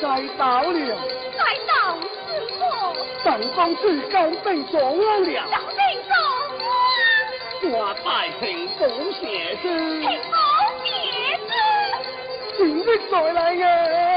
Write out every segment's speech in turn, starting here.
再到了，再到是何？本公子高被状王了，高登状王，我太平保写字，平保写字，今日再来呀。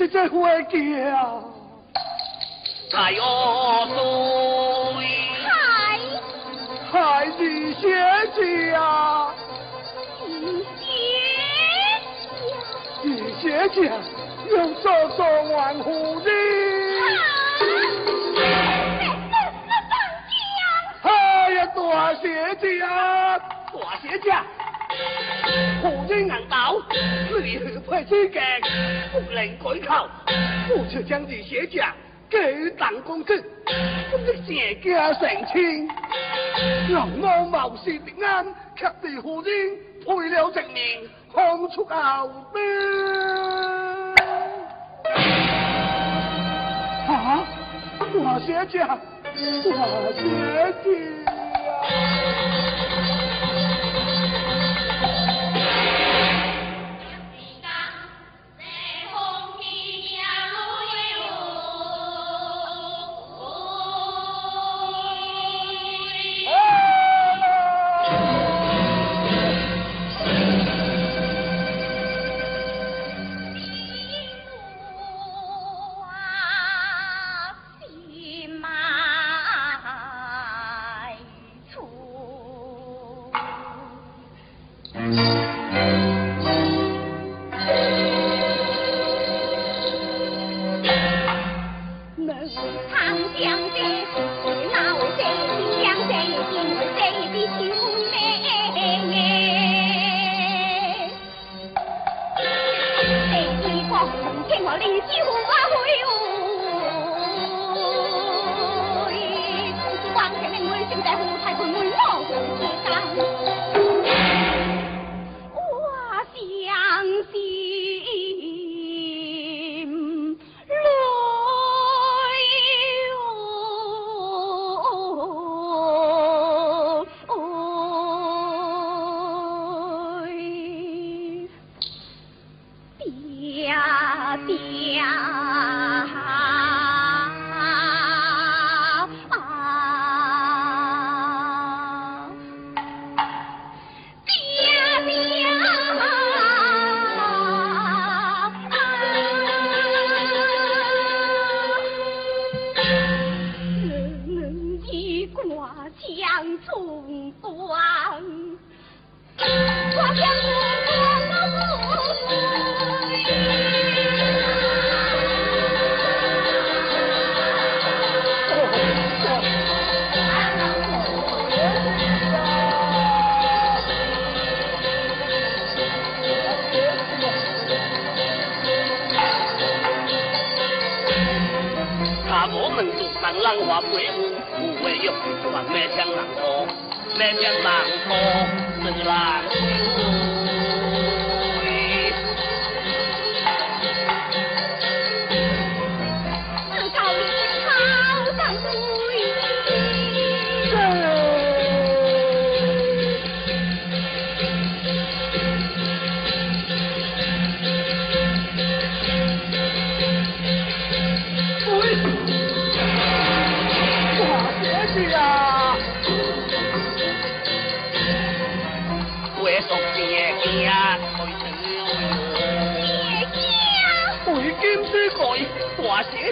这这这会记啊！太恶毒！太太你姐姐啊！你姐姐又做做玩虎的。哎呀，大姐姐啊，大姐姐！虎人难道是你何配之格？不能改口，不出将你写家给当公子，不知谢家成亲。龙猫谋事平安，却被虎人配了正面，看出后边。啊！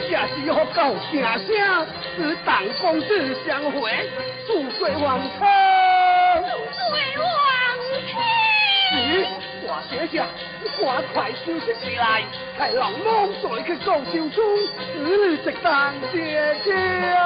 也是好到名声，与董公子相会，富贵万千。富贵万千。咦，我姐姐，你赶快休息起来，太老翁去的江绍宗，女婿当姐姐啊。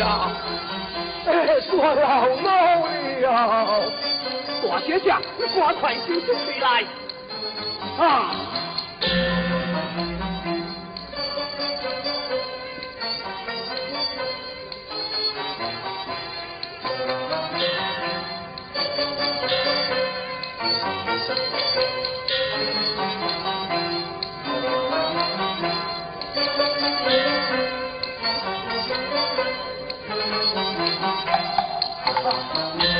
哎呀。哎呀说老闹的呀。我学下你快快醒醒起来。啊。 아빠.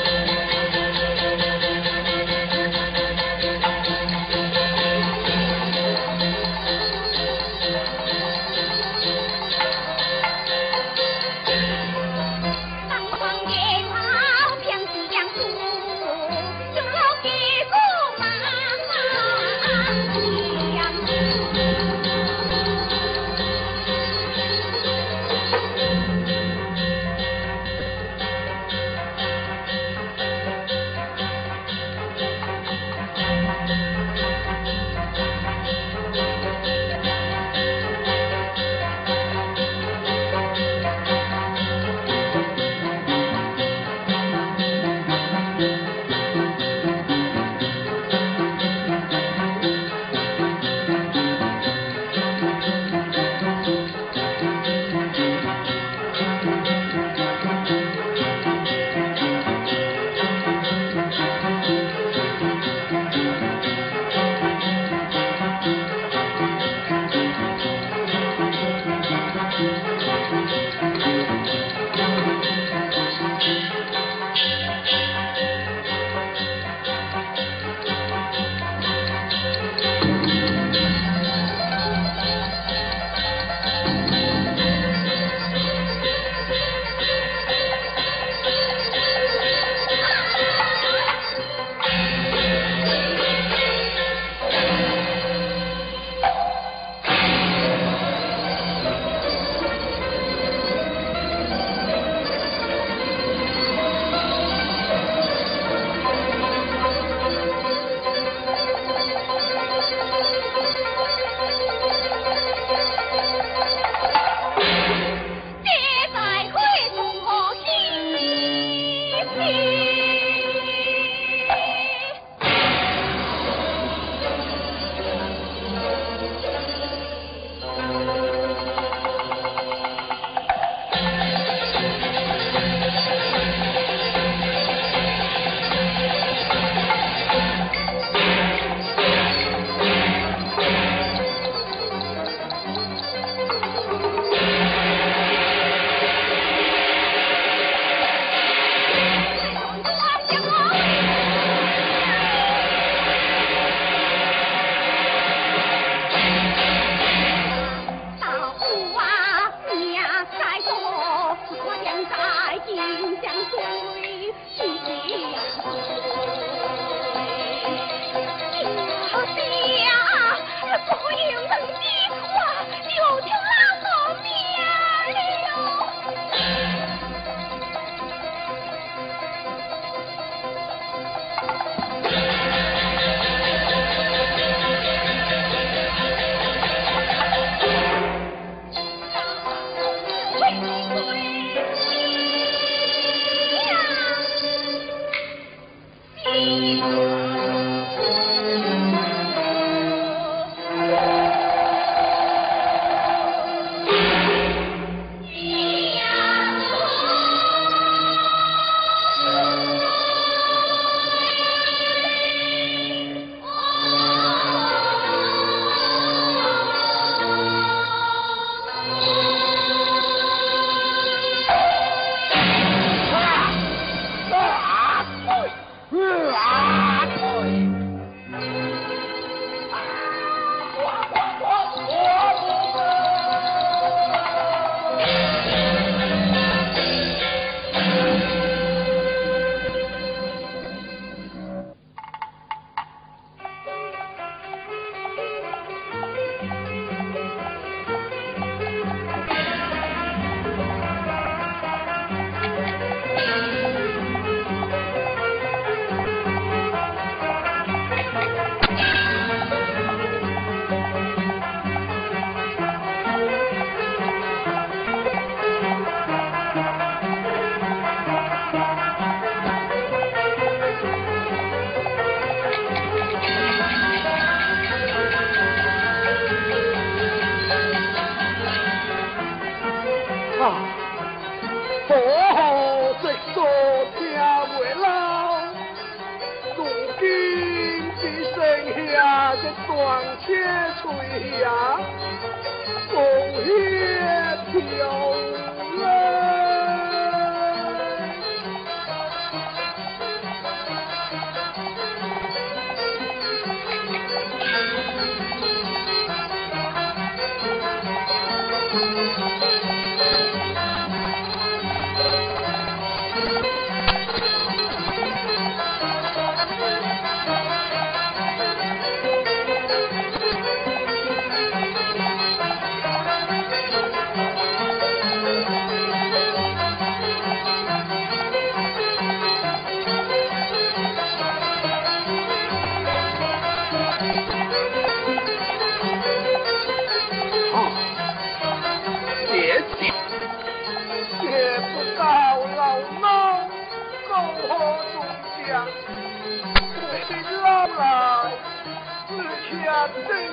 I've seen.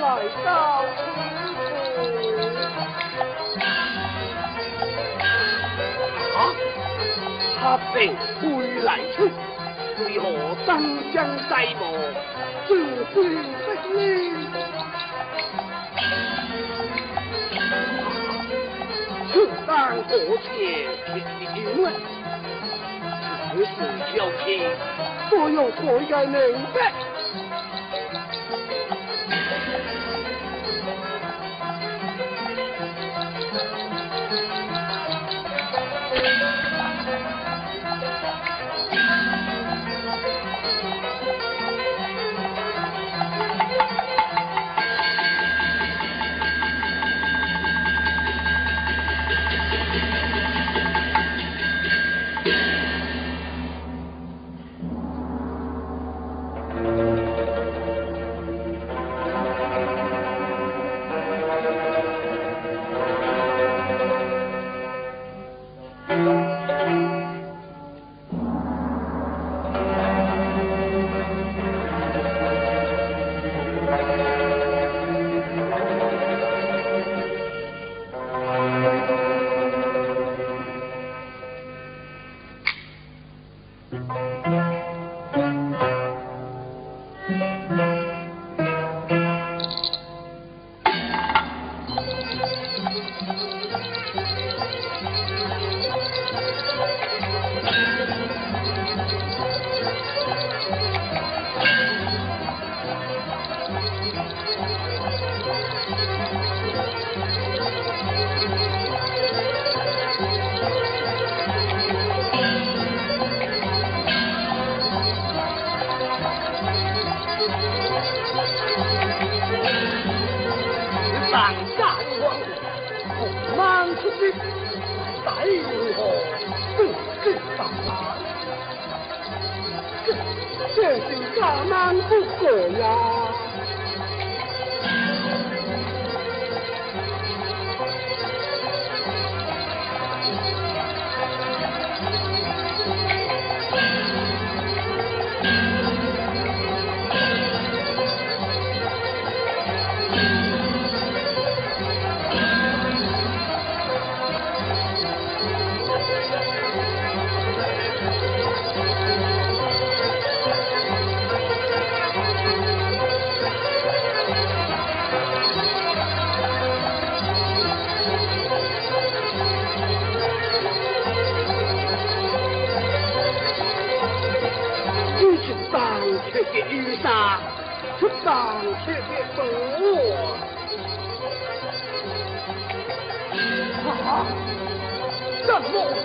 来到此处啊他并会来出为何当将西部自归不知此番过去平平稳事事有情有我应明白难不舍呀。Lord.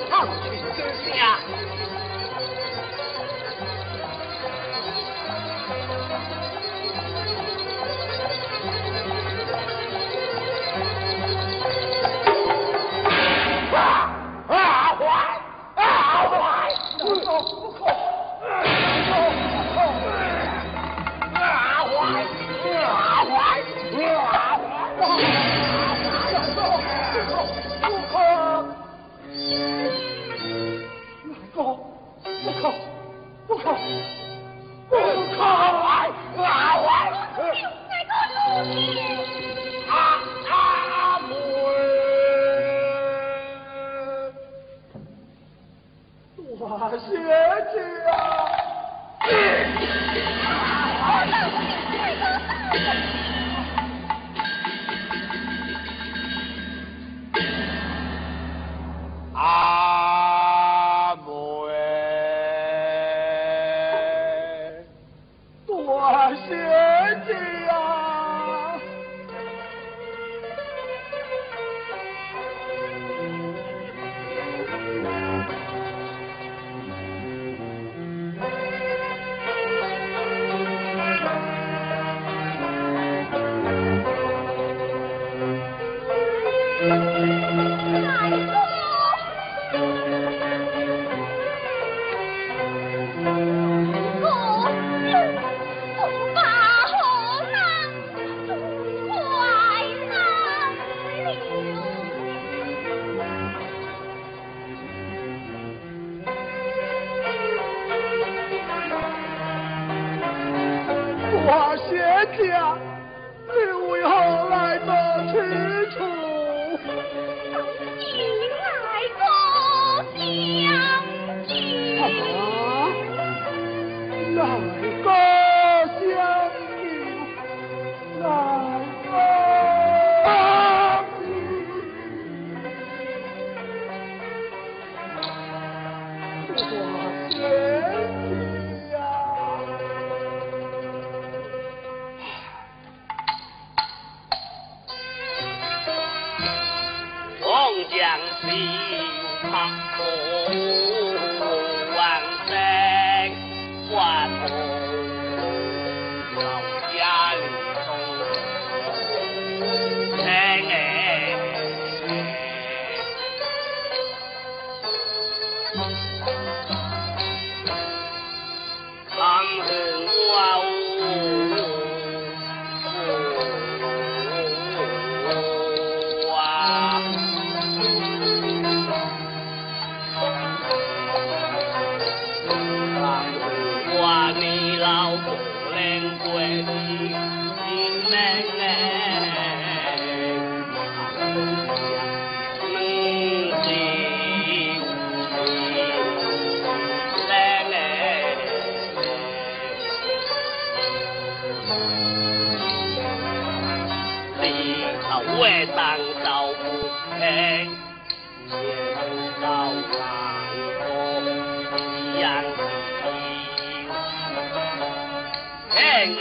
Hey,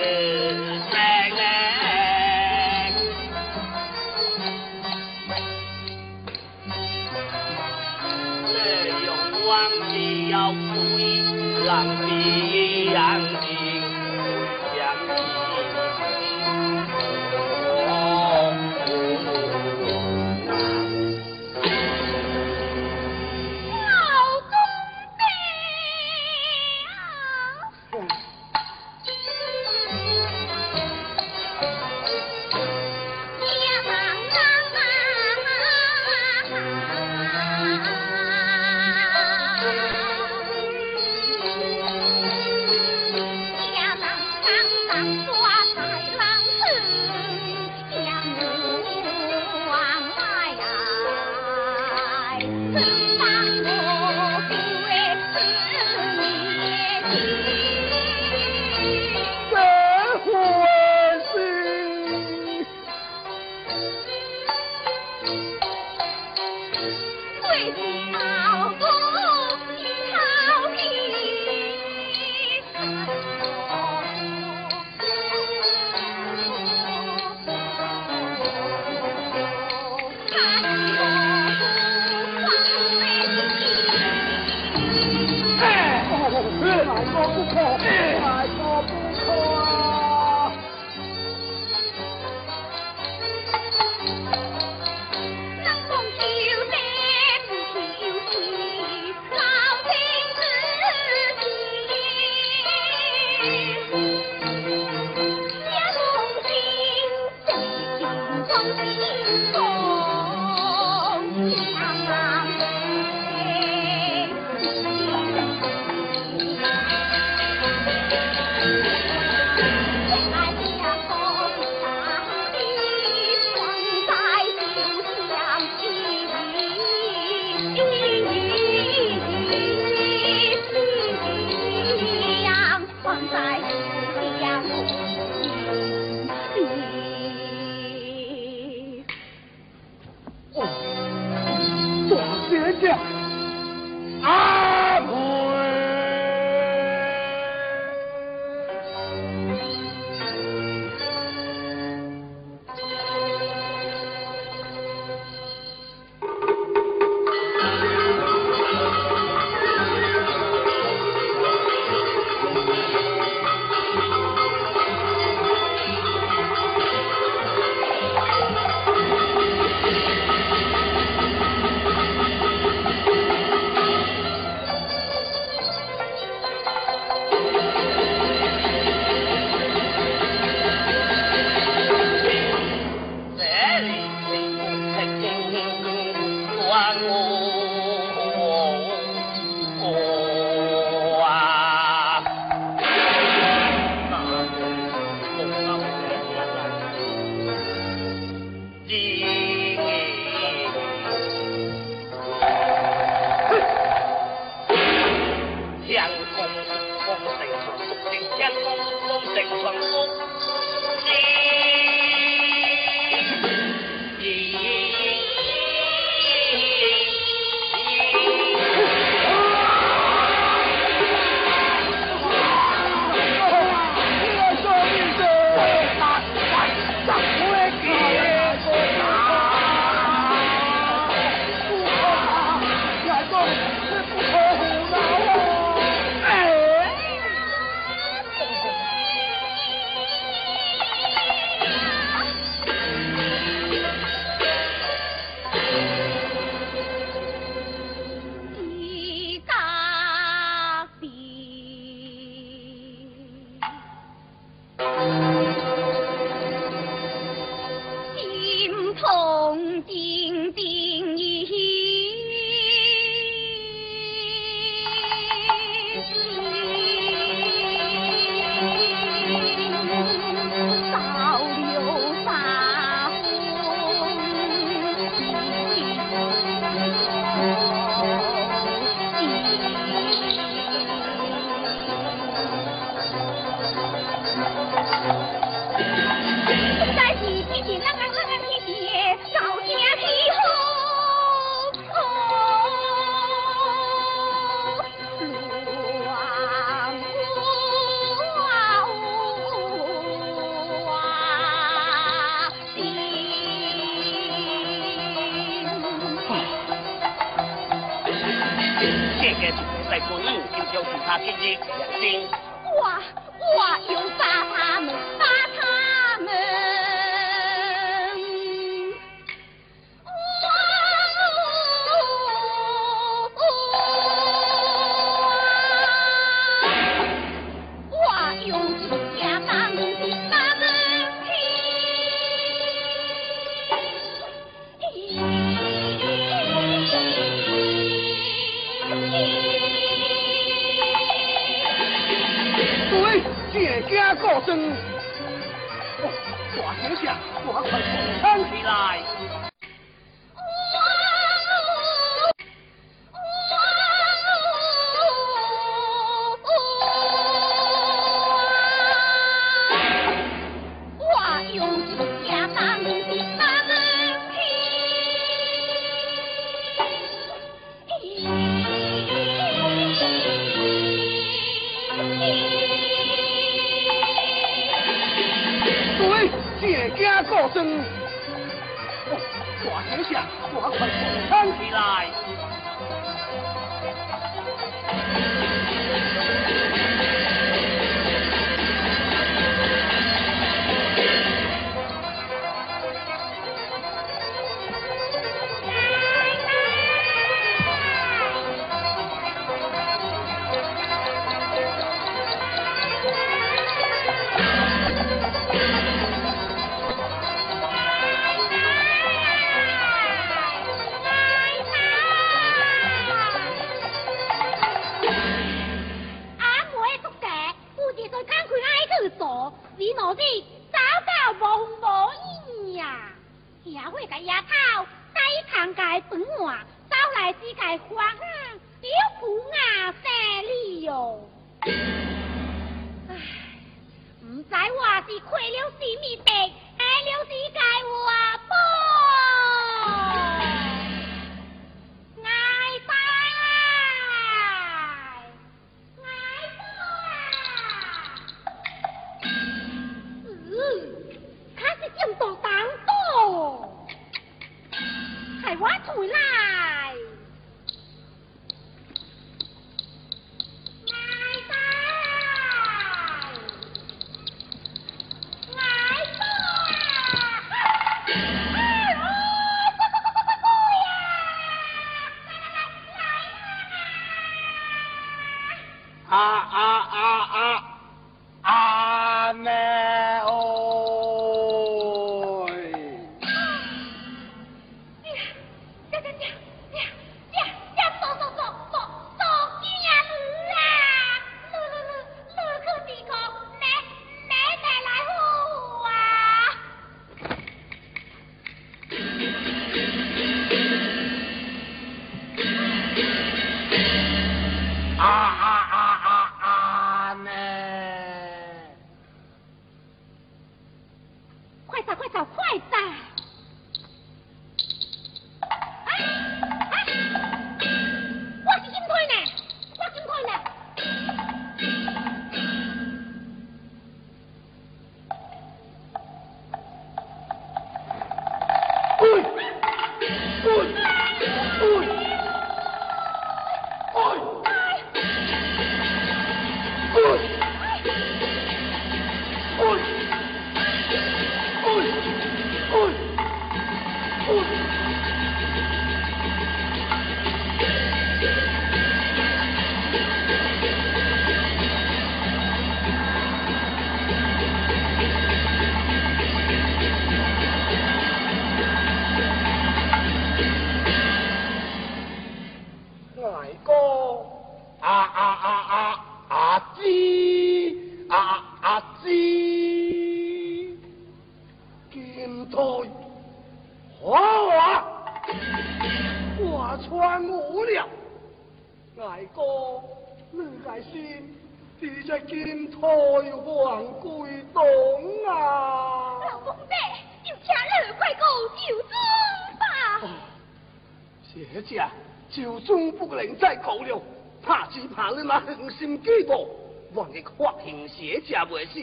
邪家未死，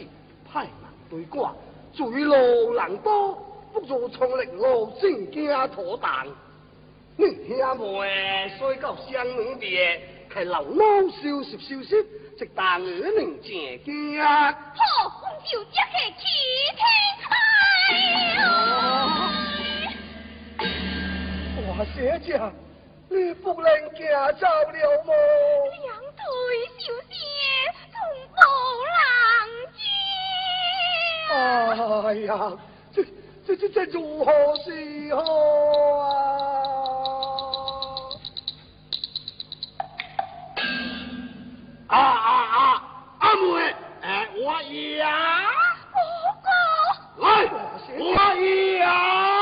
派人对挂，罪路人多，不如从力路正家妥当。你兄妹睡到相门边，开老猫休息休息，直打二人正家。好，我就这去去听。哎呦！大邪家，你不能行走了么？两腿休息，从不哎呀，这这这这如何是好啊？啊啊啊！阿妹，哎，我呀，哥哥，来，我呀。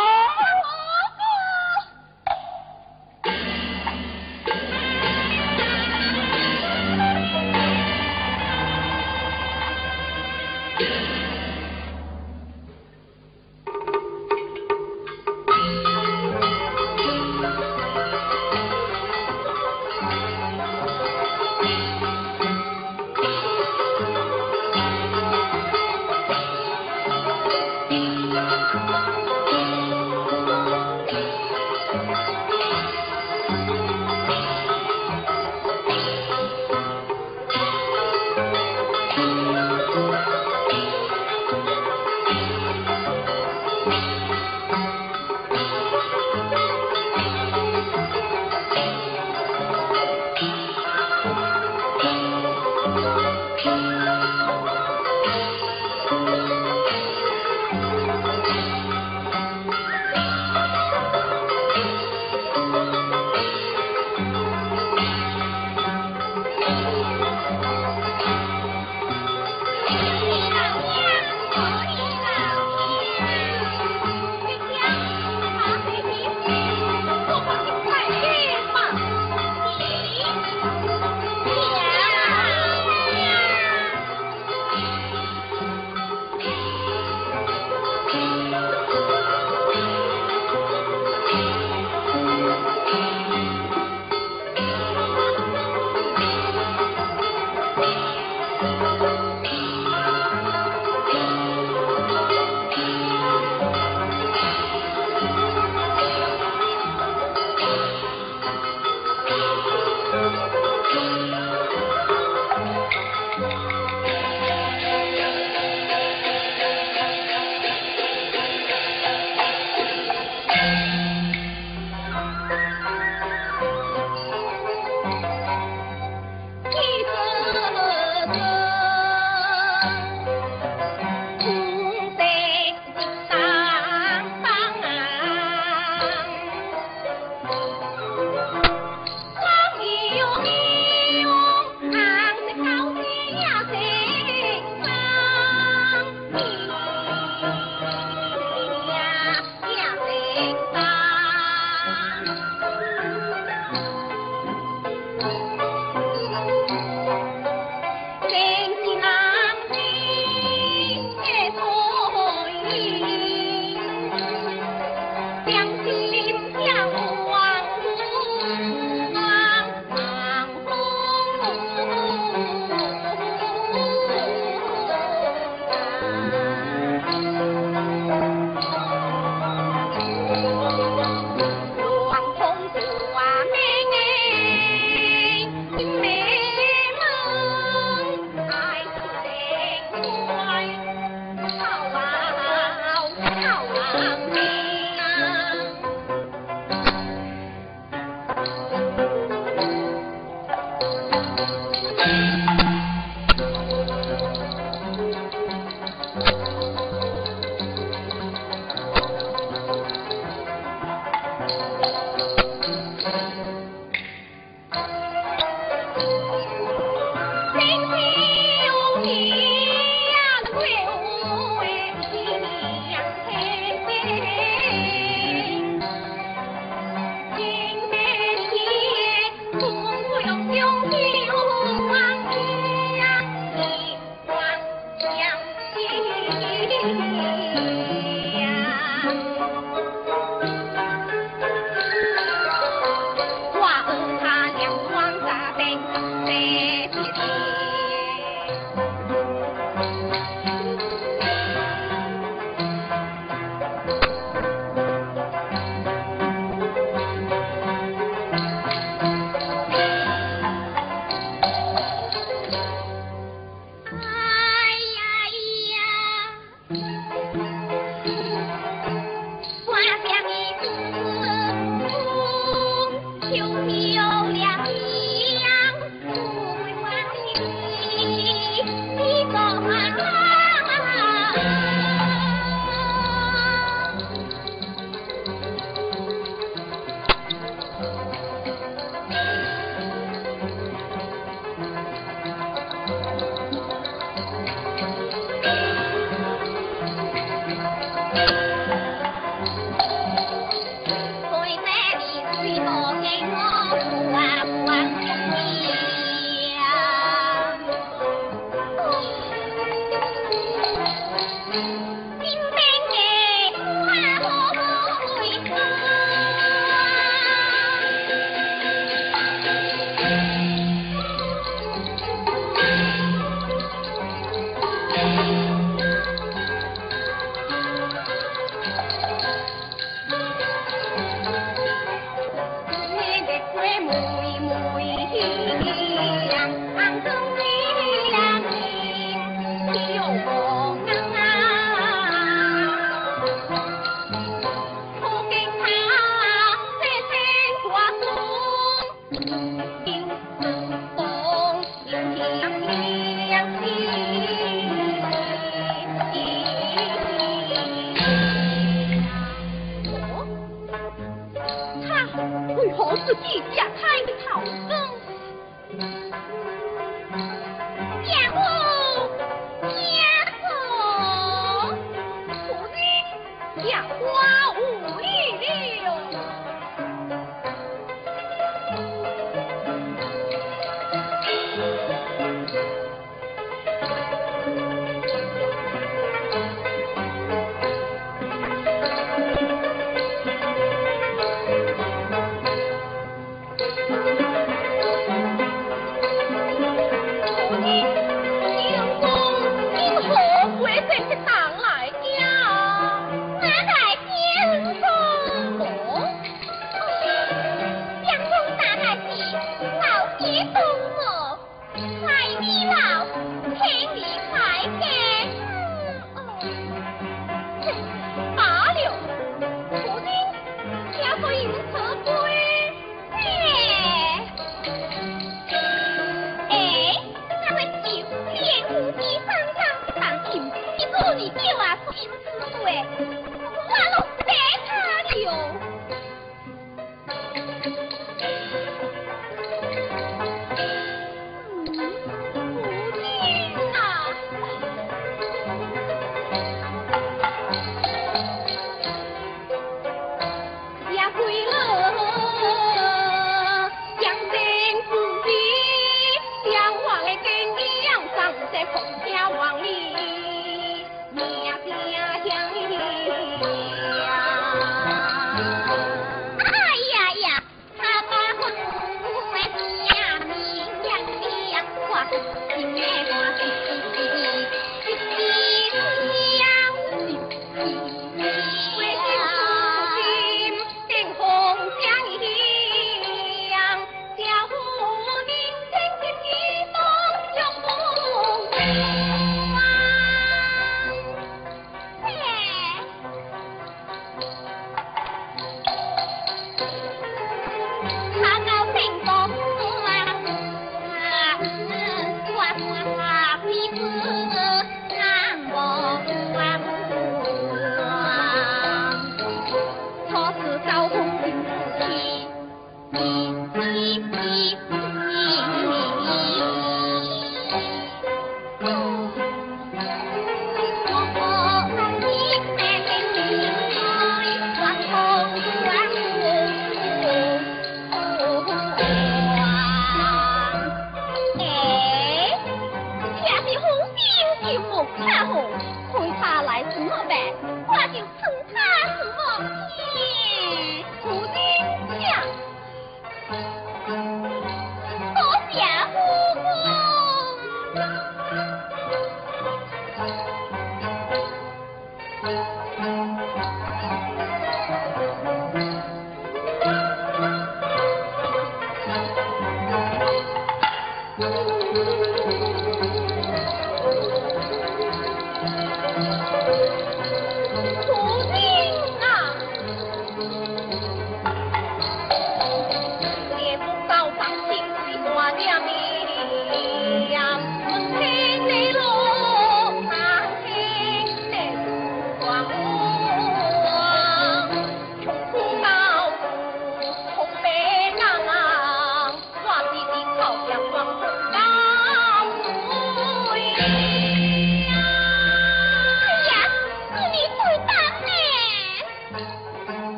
Música